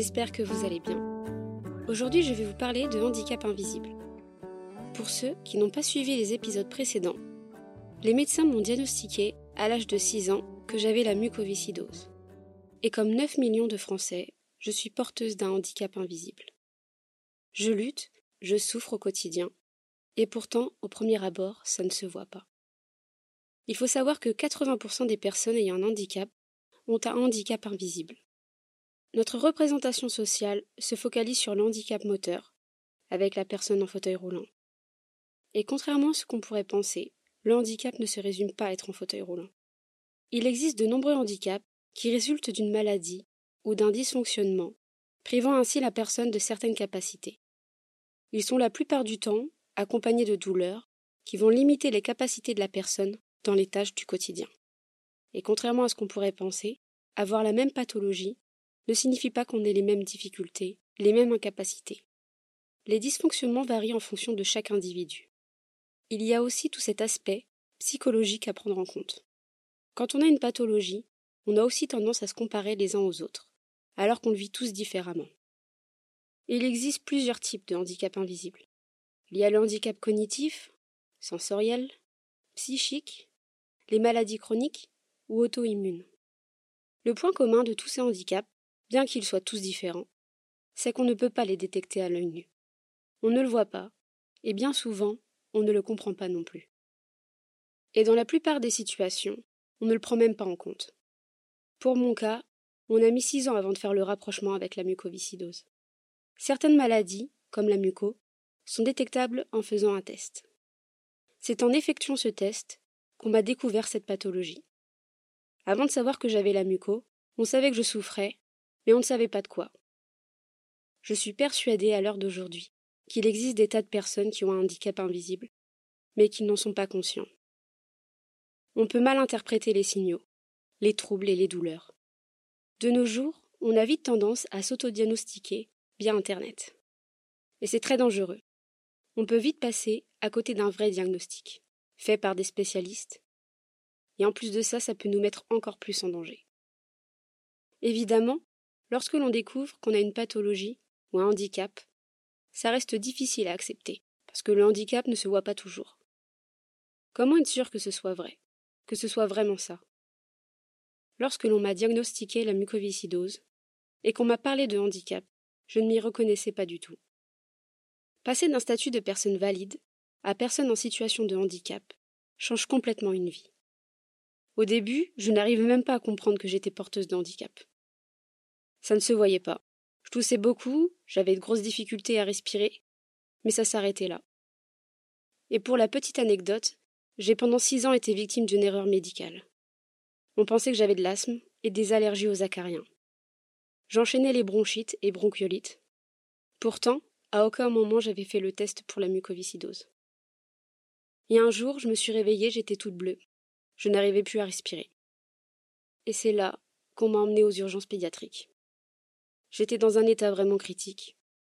j'espère que vous allez bien. Aujourd'hui, je vais vous parler de handicap invisible. Pour ceux qui n'ont pas suivi les épisodes précédents, les médecins m'ont diagnostiqué à l'âge de 6 ans que j'avais la mucoviscidose. Et comme 9 millions de Français, je suis porteuse d'un handicap invisible. Je lutte, je souffre au quotidien, et pourtant, au premier abord, ça ne se voit pas. Il faut savoir que 80% des personnes ayant un handicap ont un handicap invisible. Notre représentation sociale se focalise sur le handicap moteur, avec la personne en fauteuil roulant. Et contrairement à ce qu'on pourrait penser, le handicap ne se résume pas à être en fauteuil roulant. Il existe de nombreux handicaps qui résultent d'une maladie ou d'un dysfonctionnement, privant ainsi la personne de certaines capacités. Ils sont la plupart du temps accompagnés de douleurs qui vont limiter les capacités de la personne dans les tâches du quotidien. Et contrairement à ce qu'on pourrait penser, avoir la même pathologie ne signifie pas qu'on ait les mêmes difficultés, les mêmes incapacités. Les dysfonctionnements varient en fonction de chaque individu. Il y a aussi tout cet aspect psychologique à prendre en compte. Quand on a une pathologie, on a aussi tendance à se comparer les uns aux autres, alors qu'on le vit tous différemment. Il existe plusieurs types de handicap invisibles. Il y a le handicap cognitif, sensoriel, psychique, les maladies chroniques ou auto-immunes. Le point commun de tous ces handicaps, bien qu'ils soient tous différents, c'est qu'on ne peut pas les détecter à l'œil nu. On ne le voit pas, et bien souvent, on ne le comprend pas non plus. Et dans la plupart des situations, on ne le prend même pas en compte. Pour mon cas, on a mis six ans avant de faire le rapprochement avec la mucoviscidose. Certaines maladies, comme la muco, sont détectables en faisant un test. C'est en effectuant ce test qu'on m'a découvert cette pathologie. Avant de savoir que j'avais la muco, on savait que je souffrais, mais on ne savait pas de quoi. Je suis persuadée à l'heure d'aujourd'hui qu'il existe des tas de personnes qui ont un handicap invisible, mais qui n'en sont pas conscients. On peut mal interpréter les signaux, les troubles et les douleurs. De nos jours, on a vite tendance à s'autodiagnostiquer via Internet. Et c'est très dangereux. On peut vite passer à côté d'un vrai diagnostic, fait par des spécialistes. Et en plus de ça, ça peut nous mettre encore plus en danger. Évidemment, lorsque l'on découvre qu'on a une pathologie ou un handicap, ça reste difficile à accepter, parce que le handicap ne se voit pas toujours. Comment être sûr que ce soit vrai, que ce soit vraiment ça? Lorsque l'on m'a diagnostiqué la mucoviscidose, et qu'on m'a parlé de handicap, je ne m'y reconnaissais pas du tout. Passer d'un statut de personne valide à personne en situation de handicap change complètement une vie. Au début, je n'arrivais même pas à comprendre que j'étais porteuse de handicap. Ça ne se voyait pas. Je toussais beaucoup, j'avais de grosses difficultés à respirer, mais ça s'arrêtait là. Et pour la petite anecdote, j'ai pendant six ans été victime d'une erreur médicale. On pensait que j'avais de l'asthme et des allergies aux acariens. J'enchaînais les bronchites et bronchiolites. Pourtant, à aucun moment j'avais fait le test pour la mucoviscidose. Et un jour, je me suis réveillée, j'étais toute bleue. Je n'arrivais plus à respirer. Et c'est là qu'on m'a emmenée aux urgences pédiatriques. J'étais dans un état vraiment critique,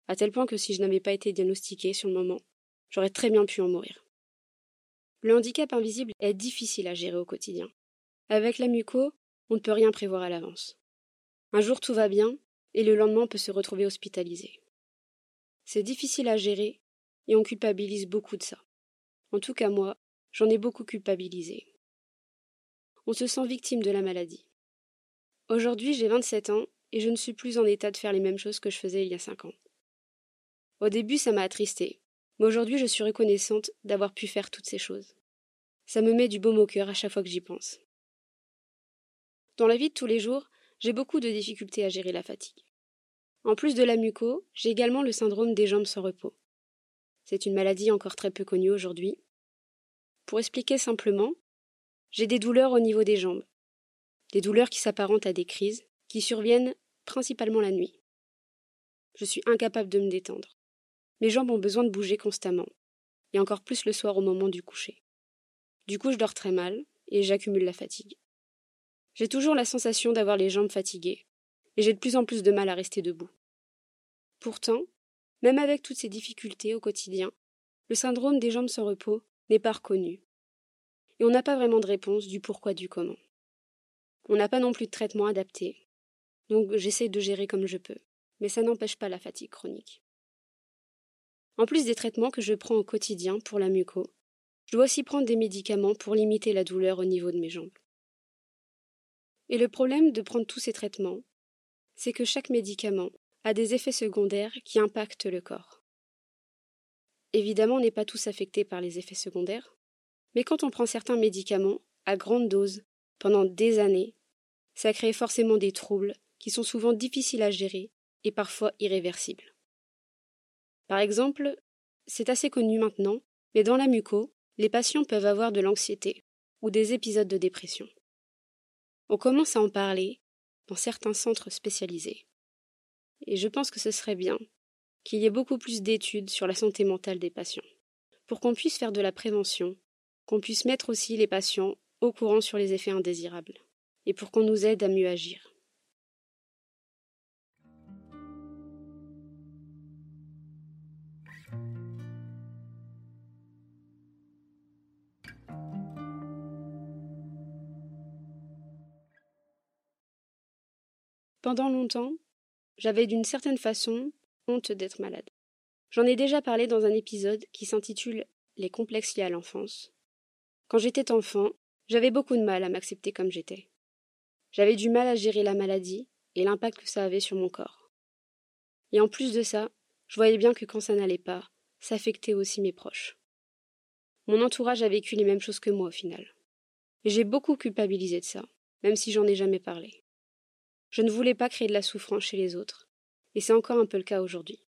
à tel point que si je n'avais pas été diagnostiquée sur le moment, j'aurais très bien pu en mourir. Le handicap invisible est difficile à gérer au quotidien. Avec la muco, on ne peut rien prévoir à l'avance. Un jour tout va bien, et le lendemain on peut se retrouver hospitalisé. C'est difficile à gérer, et on culpabilise beaucoup de ça. En tout cas moi, j'en ai beaucoup culpabilisé. On se sent victime de la maladie. Aujourd'hui j'ai 27 ans et je ne suis plus en état de faire les mêmes choses que je faisais il y a 5 ans. Au début ça m'a attristée, mais aujourd'hui je suis reconnaissante d'avoir pu faire toutes ces choses. Ça me met du baume au cœur à chaque fois que j'y pense. Dans la vie de tous les jours, j'ai beaucoup de difficultés à gérer la fatigue. En plus de la muco, j'ai également le syndrome des jambes sans repos. C'est une maladie encore très peu connue aujourd'hui. Pour expliquer simplement, j'ai des douleurs au niveau des jambes. Des douleurs qui s'apparentent à des crises, qui surviennent principalement la nuit. Je suis incapable de me détendre. Mes jambes ont besoin de bouger constamment, et encore plus le soir au moment du coucher. Du coup, je dors très mal, et j'accumule la fatigue. J'ai toujours la sensation d'avoir les jambes fatiguées, et j'ai de plus en plus de mal à rester debout. Pourtant, même avec toutes ces difficultés au quotidien, le syndrome des jambes sans repos n'est pas reconnu. Et on n'a pas vraiment de réponse du pourquoi du comment. On n'a pas non plus de traitement adapté. Donc j'essaie de gérer comme je peux. mais ça n'empêche pas la fatigue chronique. En plus des traitements que je prends au quotidien pour la muco, je dois aussi prendre des médicaments pour limiter la douleur au niveau de mes jambes. Et le problème de prendre tous ces traitements, c'est que chaque médicament a des effets secondaires qui impactent le corps. Évidemment, on n'est pas tous affectés par les effets secondaires, mais quand on prend certains médicaments à grande dose pendant des années, ça crée forcément des troubles qui sont souvent difficiles à gérer et parfois irréversibles. Par exemple, c'est assez connu maintenant, mais dans la muco, les patients peuvent avoir de l'anxiété ou des épisodes de dépression. On commence à en parler dans certains centres spécialisés. Et je pense que ce serait bien qu'il y ait beaucoup plus d'études sur la santé mentale des patients, pour qu'on puisse faire de la prévention, qu'on puisse mettre aussi les patients au courant sur les effets indésirables, et pour qu'on nous aide à mieux agir. Pendant longtemps, j'avais d'une certaine façon honte d'être malade. J'en ai déjà parlé dans un épisode qui s'intitule Les complexes liés à l'enfance. Quand j'étais enfant, j'avais beaucoup de mal à m'accepter comme j'étais. J'avais du mal à gérer la maladie et l'impact que ça avait sur mon corps. Et en plus de ça, je voyais bien que quand ça n'allait pas, ça affectait aussi mes proches. Mon entourage a vécu les mêmes choses que moi au final. Et j'ai beaucoup culpabilisé de ça, même si j'en ai jamais parlé. Je ne voulais pas créer de la souffrance chez les autres, et c'est encore un peu le cas aujourd'hui.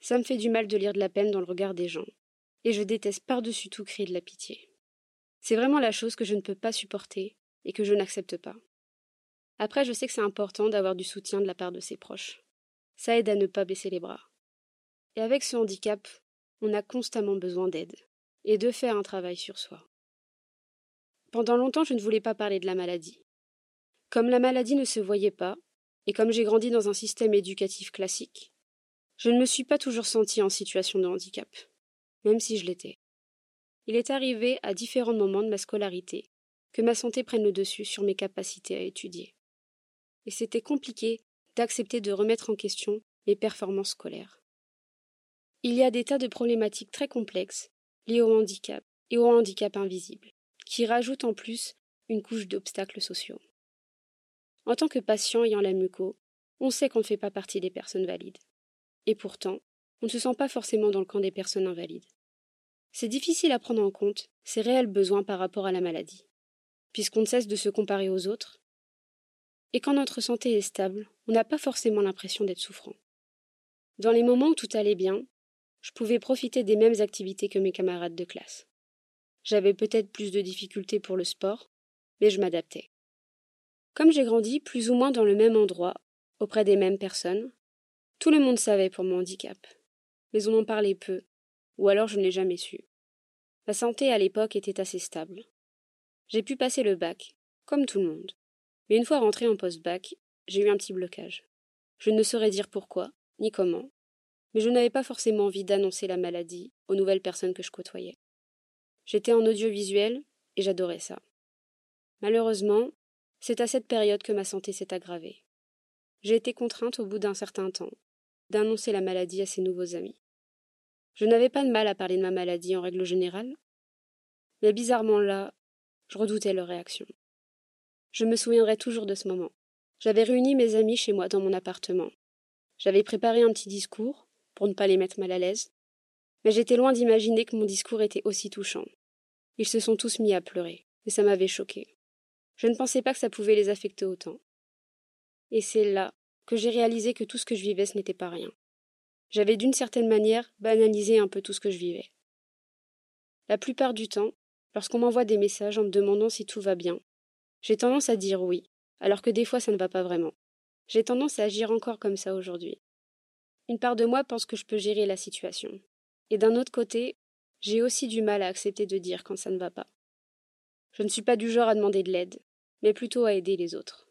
Ça me fait du mal de lire de la peine dans le regard des gens, et je déteste par-dessus tout créer de la pitié. C'est vraiment la chose que je ne peux pas supporter et que je n'accepte pas. Après, je sais que c'est important d'avoir du soutien de la part de ses proches. Ça aide à ne pas baisser les bras. Et avec ce handicap, on a constamment besoin d'aide et de faire un travail sur soi. Pendant longtemps, je ne voulais pas parler de la maladie. Comme la maladie ne se voyait pas, et comme j'ai grandi dans un système éducatif classique, je ne me suis pas toujours sentie en situation de handicap, même si je l'étais. Il est arrivé à différents moments de ma scolarité que ma santé prenne le dessus sur mes capacités à étudier. Et c'était compliqué d'accepter de remettre en question mes performances scolaires. Il y a des tas de problématiques très complexes liées au handicap et au handicap invisible, qui rajoutent en plus une couche d'obstacles sociaux. En tant que patient ayant la muco, on sait qu'on ne fait pas partie des personnes valides. Et pourtant, on ne se sent pas forcément dans le camp des personnes invalides. C'est difficile à prendre en compte ses réels besoins par rapport à la maladie, puisqu'on ne cesse de se comparer aux autres. Et quand notre santé est stable, on n'a pas forcément l'impression d'être souffrant. Dans les moments où tout allait bien, je pouvais profiter des mêmes activités que mes camarades de classe. J'avais peut-être plus de difficultés pour le sport, mais je m'adaptais. Comme j'ai grandi plus ou moins dans le même endroit, auprès des mêmes personnes, tout le monde savait pour mon handicap. Mais on en parlait peu, ou alors je ne l'ai jamais su. Ma santé à l'époque était assez stable. J'ai pu passer le bac, comme tout le monde. Mais une fois rentré en post-bac, j'ai eu un petit blocage. Je ne saurais dire pourquoi, ni comment, mais je n'avais pas forcément envie d'annoncer la maladie aux nouvelles personnes que je côtoyais. J'étais en audiovisuel et j'adorais ça. Malheureusement, c'est à cette période que ma santé s'est aggravée. J'ai été contrainte, au bout d'un certain temps, d'annoncer la maladie à ses nouveaux amis. Je n'avais pas de mal à parler de ma maladie en règle générale, mais bizarrement là, je redoutais leur réaction. Je me souviendrai toujours de ce moment. J'avais réuni mes amis chez moi dans mon appartement. J'avais préparé un petit discours, pour ne pas les mettre mal à l'aise, mais j'étais loin d'imaginer que mon discours était aussi touchant. Ils se sont tous mis à pleurer, et ça m'avait choqué. Je ne pensais pas que ça pouvait les affecter autant. Et c'est là que j'ai réalisé que tout ce que je vivais, ce n'était pas rien. J'avais d'une certaine manière banalisé un peu tout ce que je vivais. La plupart du temps, lorsqu'on m'envoie des messages en me demandant si tout va bien, j'ai tendance à dire oui, alors que des fois ça ne va pas vraiment. J'ai tendance à agir encore comme ça aujourd'hui. Une part de moi pense que je peux gérer la situation. Et d'un autre côté, j'ai aussi du mal à accepter de dire quand ça ne va pas. Je ne suis pas du genre à demander de l'aide, mais plutôt à aider les autres.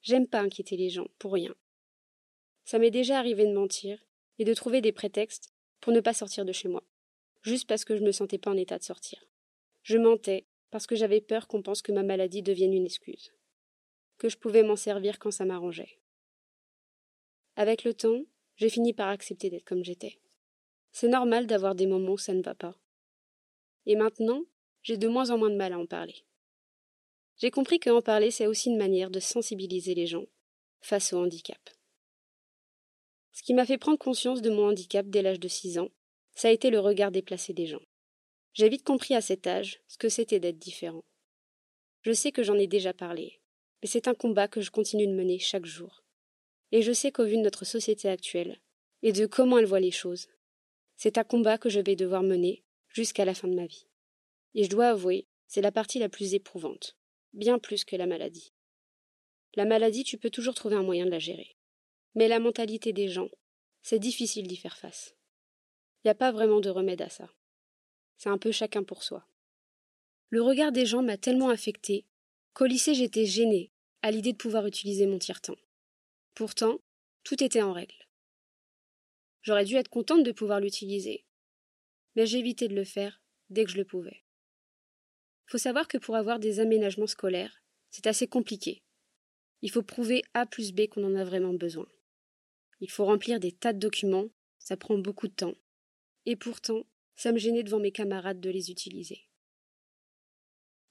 J'aime pas inquiéter les gens, pour rien. Ça m'est déjà arrivé de mentir et de trouver des prétextes pour ne pas sortir de chez moi, juste parce que je ne me sentais pas en état de sortir. Je mentais parce que j'avais peur qu'on pense que ma maladie devienne une excuse, que je pouvais m'en servir quand ça m'arrangeait. Avec le temps, j'ai fini par accepter d'être comme j'étais. C'est normal d'avoir des moments où ça ne va pas. Et maintenant, j'ai de moins en moins de mal à en parler. J'ai compris qu'en parler, c'est aussi une manière de sensibiliser les gens face au handicap. Ce qui m'a fait prendre conscience de mon handicap dès l'âge de 6 ans, ça a été le regard déplacé des gens. J'ai vite compris à cet âge ce que c'était d'être différent. Je sais que j'en ai déjà parlé, mais c'est un combat que je continue de mener chaque jour. Et je sais qu'au vu de notre société actuelle, et de comment elle voit les choses, c'est un combat que je vais devoir mener jusqu'à la fin de ma vie. Et je dois avouer, c'est la partie la plus éprouvante, bien plus que la maladie. La maladie, tu peux toujours trouver un moyen de la gérer. Mais la mentalité des gens, c'est difficile d'y faire face. Il n'y a pas vraiment de remède à ça. C'est un peu chacun pour soi. Le regard des gens m'a tellement affecté qu'au lycée j'étais gênée à l'idée de pouvoir utiliser mon tire-temps. Pourtant, tout était en règle. J'aurais dû être contente de pouvoir l'utiliser, mais j'évitais de le faire dès que je le pouvais. Faut savoir que pour avoir des aménagements scolaires, c'est assez compliqué. Il faut prouver A plus B qu'on en a vraiment besoin. Il faut remplir des tas de documents, ça prend beaucoup de temps. Et pourtant, ça me gênait devant mes camarades de les utiliser.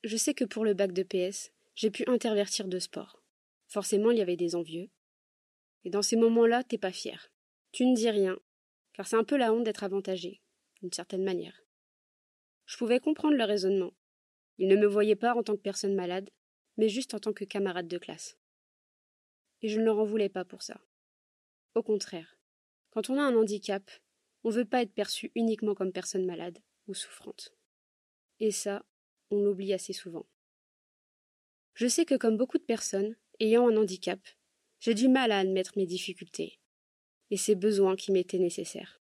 Je sais que pour le bac de PS, j'ai pu intervertir de sport. Forcément, il y avait des envieux. Et dans ces moments-là, t'es pas fier. Tu ne dis rien, car c'est un peu la honte d'être avantagé, d'une certaine manière. Je pouvais comprendre le raisonnement. Ils ne me voyaient pas en tant que personne malade, mais juste en tant que camarade de classe. Et je ne leur en voulais pas pour ça. Au contraire, quand on a un handicap, on ne veut pas être perçu uniquement comme personne malade ou souffrante. Et ça, on l'oublie assez souvent. Je sais que comme beaucoup de personnes ayant un handicap, j'ai du mal à admettre mes difficultés et ces besoins qui m'étaient nécessaires.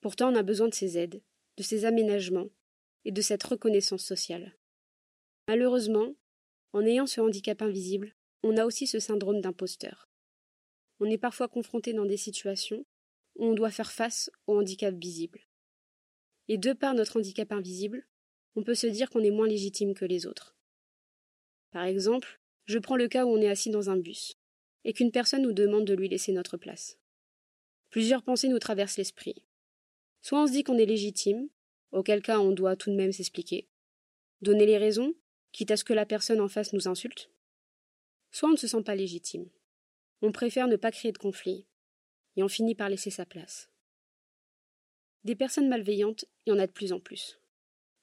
Pourtant, on a besoin de ces aides, de ces aménagements et de cette reconnaissance sociale. Malheureusement, en ayant ce handicap invisible, on a aussi ce syndrome d'imposteur. On est parfois confronté dans des situations où on doit faire face au handicap visible. Et de par notre handicap invisible, on peut se dire qu'on est moins légitime que les autres. Par exemple, je prends le cas où on est assis dans un bus et qu'une personne nous demande de lui laisser notre place. Plusieurs pensées nous traversent l'esprit. Soit on se dit qu'on est légitime, auquel cas on doit tout de même s'expliquer, donner les raisons, quitte à ce que la personne en face nous insulte. Soit on ne se sent pas légitime. On préfère ne pas créer de conflit, et on finit par laisser sa place. Des personnes malveillantes, il y en a de plus en plus,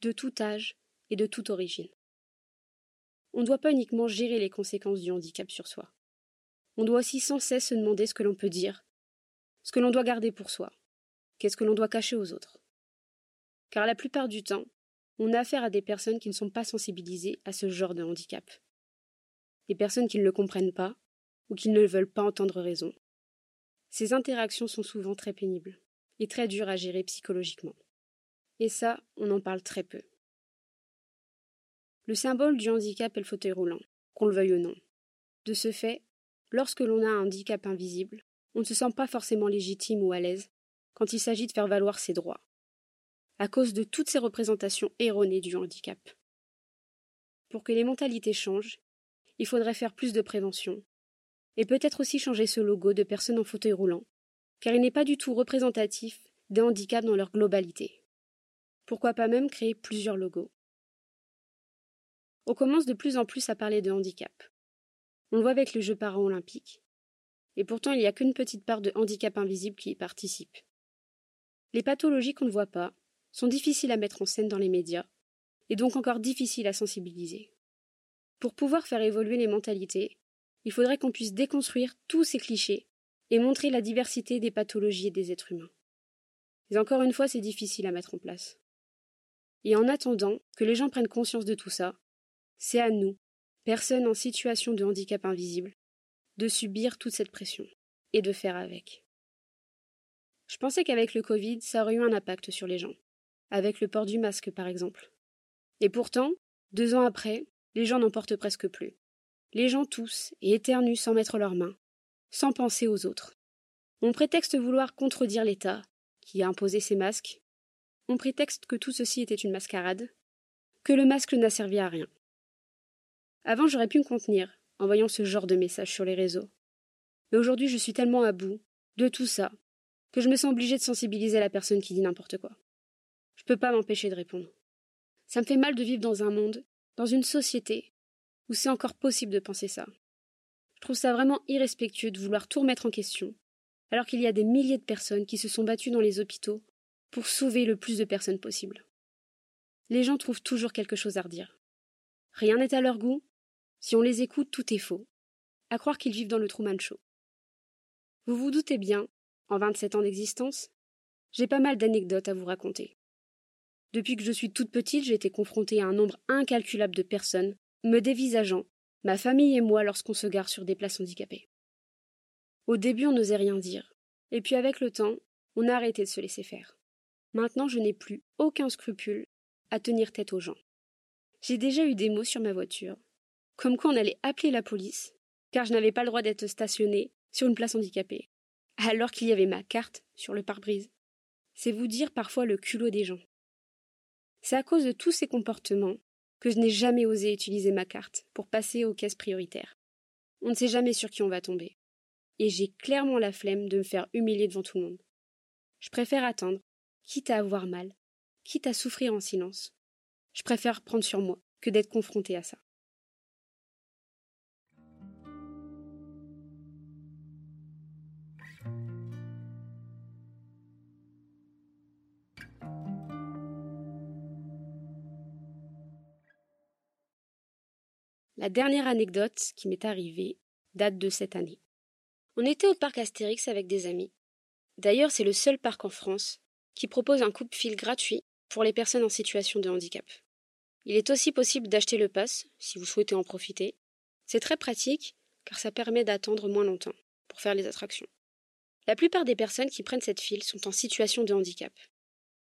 de tout âge et de toute origine. On ne doit pas uniquement gérer les conséquences du handicap sur soi. On doit aussi sans cesse se demander ce que l'on peut dire, ce que l'on doit garder pour soi, qu'est-ce que l'on doit cacher aux autres. Car la plupart du temps, on a affaire à des personnes qui ne sont pas sensibilisées à ce genre de handicap. Des personnes qui ne le comprennent pas ou qui ne veulent pas entendre raison. Ces interactions sont souvent très pénibles et très dures à gérer psychologiquement. Et ça, on en parle très peu. Le symbole du handicap est le fauteuil roulant, qu'on le veuille ou non. De ce fait, lorsque l'on a un handicap invisible, on ne se sent pas forcément légitime ou à l'aise quand il s'agit de faire valoir ses droits, à cause de toutes ces représentations erronées du handicap. Pour que les mentalités changent, il faudrait faire plus de prévention, et peut-être aussi changer ce logo de personnes en fauteuil roulant, car il n'est pas du tout représentatif des handicaps dans leur globalité. Pourquoi pas même créer plusieurs logos? On commence de plus en plus à parler de handicap. On le voit avec les Jeux paralympiques. Et pourtant, il n'y a qu'une petite part de handicap invisible qui y participe. Les pathologies qu'on ne voit pas sont difficiles à mettre en scène dans les médias, et donc encore difficiles à sensibiliser. Pour pouvoir faire évoluer les mentalités, il faudrait qu'on puisse déconstruire tous ces clichés et montrer la diversité des pathologies et des êtres humains. Mais encore une fois, c'est difficile à mettre en place. Et en attendant que les gens prennent conscience de tout ça, c'est à nous, personnes en situation de handicap invisible, de subir toute cette pression et de faire avec. Je pensais qu'avec le Covid, ça aurait eu un impact sur les gens, avec le port du masque par exemple. Et pourtant, deux ans après, les gens n'en portent presque plus. Les gens toussent et éternuent sans mettre leurs mains, sans penser aux autres. On prétexte vouloir contredire l'État, qui a imposé ces masques. On prétexte que tout ceci était une mascarade, que le masque n'a servi à rien. Avant, j'aurais pu me contenir en voyant ce genre de messages sur les réseaux. Mais aujourd'hui, je suis tellement à bout de tout ça, que je me sens obligée de sensibiliser la personne qui dit n'importe quoi. Je peux pas m'empêcher de répondre. Ça me fait mal de vivre dans un monde, dans une société, où c'est encore possible de penser ça. Je trouve ça vraiment irrespectueux de vouloir tout remettre en question, alors qu'il y a des milliers de personnes qui se sont battues dans les hôpitaux pour sauver le plus de personnes possible. Les gens trouvent toujours quelque chose à redire. Rien n'est à leur goût. Si on les écoute, tout est faux. À croire qu'ils vivent dans le Truman Show. Vous vous doutez bien, en 27 ans d'existence, j'ai pas mal d'anecdotes à vous raconter. Depuis que je suis toute petite, j'ai été confrontée à un nombre incalculable de personnes me dévisageant, ma famille et moi lorsqu'on se gare sur des places handicapées. Au début, on n'osait rien dire, et puis avec le temps, on a arrêté de se laisser faire. Maintenant, je n'ai plus aucun scrupule à tenir tête aux gens. J'ai déjà eu des mots sur ma voiture, comme quoi on allait appeler la police, car je n'avais pas le droit d'être stationné sur une place handicapée, alors qu'il y avait ma carte sur le pare-brise. C'est vous dire parfois le culot des gens. C'est à cause de tous ces comportements que je n'ai jamais osé utiliser ma carte pour passer aux caisses prioritaires. On ne sait jamais sur qui on va tomber. Et j'ai clairement la flemme de me faire humilier devant tout le monde. Je préfère attendre, quitte à avoir mal, quitte à souffrir en silence. Je préfère prendre sur moi que d'être confronté à ça. La dernière anecdote qui m'est arrivée date de cette année. On était au parc Astérix avec des amis. D'ailleurs, c'est le seul parc en France qui propose un coupe-fil gratuit pour les personnes en situation de handicap. Il est aussi possible d'acheter le pass si vous souhaitez en profiter. C'est très pratique car ça permet d'attendre moins longtemps pour faire les attractions. La plupart des personnes qui prennent cette file sont en situation de handicap.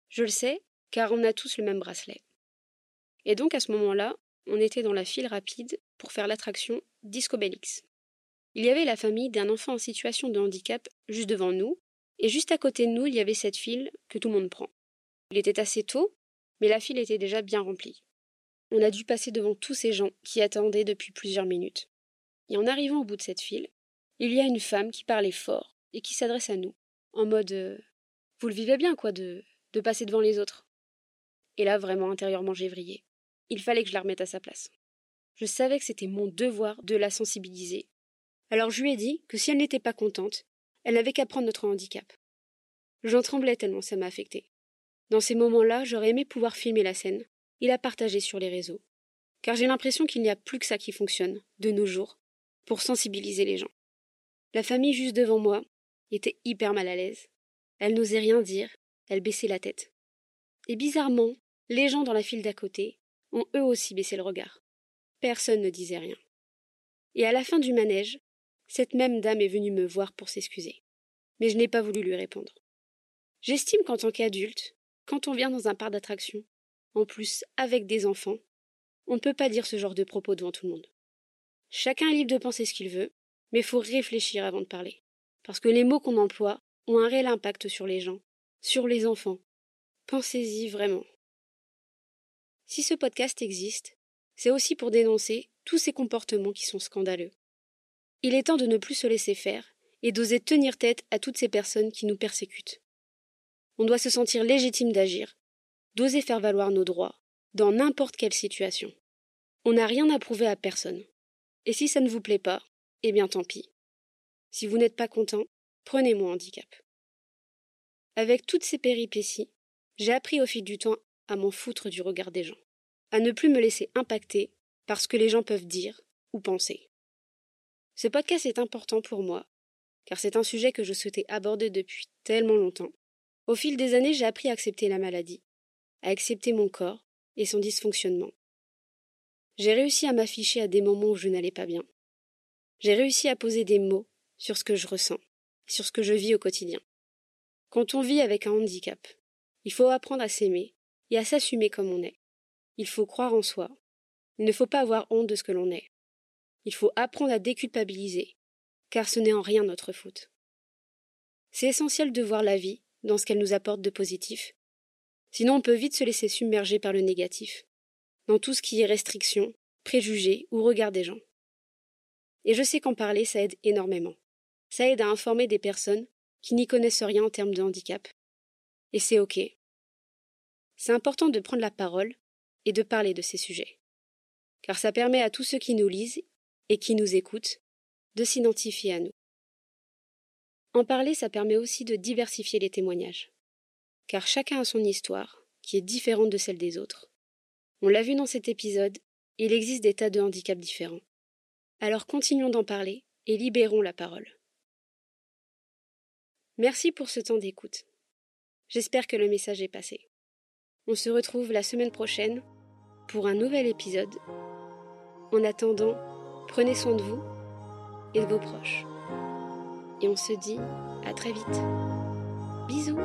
Je le sais car on a tous le même bracelet. Et donc à ce moment-là, on était dans la file rapide pour faire l'attraction Disco Bellix. Il y avait la famille d'un enfant en situation de handicap juste devant nous, et juste à côté de nous, il y avait cette file que tout le monde prend. Il était assez tôt, mais la file était déjà bien remplie. On a dû passer devant tous ces gens qui attendaient depuis plusieurs minutes. Et en arrivant au bout de cette file, il y a une femme qui parlait fort et qui s'adresse à nous, en mode euh, Vous le vivez bien, quoi, de, de passer devant les autres? Et là, vraiment, intérieurement, j'ai vrillé. Il fallait que je la remette à sa place. Je savais que c'était mon devoir de la sensibiliser. Alors je lui ai dit que si elle n'était pas contente, elle n'avait qu'à prendre notre handicap. J'en tremblais tellement ça m'a affecté. Dans ces moments-là, j'aurais aimé pouvoir filmer la scène et la partager sur les réseaux. Car j'ai l'impression qu'il n'y a plus que ça qui fonctionne, de nos jours, pour sensibiliser les gens. La famille juste devant moi était hyper mal à l'aise. Elle n'osait rien dire, elle baissait la tête. Et bizarrement, les gens dans la file d'à côté ont eux aussi baissé le regard. Personne ne disait rien. Et à la fin du manège, cette même dame est venue me voir pour s'excuser. Mais je n'ai pas voulu lui répondre. J'estime qu'en tant qu'adulte, quand on vient dans un parc d'attractions, en plus avec des enfants, on ne peut pas dire ce genre de propos devant tout le monde. Chacun est libre de penser ce qu'il veut, mais faut réfléchir avant de parler. Parce que les mots qu'on emploie ont un réel impact sur les gens, sur les enfants. Pensez-y vraiment. Si ce podcast existe, c'est aussi pour dénoncer tous ces comportements qui sont scandaleux. Il est temps de ne plus se laisser faire et d'oser tenir tête à toutes ces personnes qui nous persécutent. On doit se sentir légitime d'agir, d'oser faire valoir nos droits, dans n'importe quelle situation. On n'a rien à prouver à personne. Et si ça ne vous plaît pas, eh bien tant pis. Si vous n'êtes pas content, prenez mon handicap. Avec toutes ces péripéties, j'ai appris au fil du temps à m'en foutre du regard des gens, à ne plus me laisser impacter par ce que les gens peuvent dire ou penser. Ce podcast est important pour moi, car c'est un sujet que je souhaitais aborder depuis tellement longtemps. Au fil des années, j'ai appris à accepter la maladie, à accepter mon corps et son dysfonctionnement. J'ai réussi à m'afficher à des moments où je n'allais pas bien. J'ai réussi à poser des mots sur ce que je ressens, sur ce que je vis au quotidien. Quand on vit avec un handicap, il faut apprendre à s'aimer et à s'assumer comme on est. Il faut croire en soi. Il ne faut pas avoir honte de ce que l'on est. Il faut apprendre à déculpabiliser, car ce n'est en rien notre faute. C'est essentiel de voir la vie dans ce qu'elle nous apporte de positif. Sinon on peut vite se laisser submerger par le négatif, dans tout ce qui est restriction, préjugés ou regard des gens. Et je sais qu'en parler, ça aide énormément. Ça aide à informer des personnes qui n'y connaissent rien en termes de handicap. Et c'est OK. C'est important de prendre la parole et de parler de ces sujets. Car ça permet à tous ceux qui nous lisent et qui nous écoutent de s'identifier à nous. En parler, ça permet aussi de diversifier les témoignages. Car chacun a son histoire, qui est différente de celle des autres. On l'a vu dans cet épisode, il existe des tas de handicaps différents. Alors continuons d'en parler et libérons la parole. Merci pour ce temps d'écoute. J'espère que le message est passé. On se retrouve la semaine prochaine pour un nouvel épisode. En attendant, prenez soin de vous et de vos proches. Et on se dit à très vite. Bisous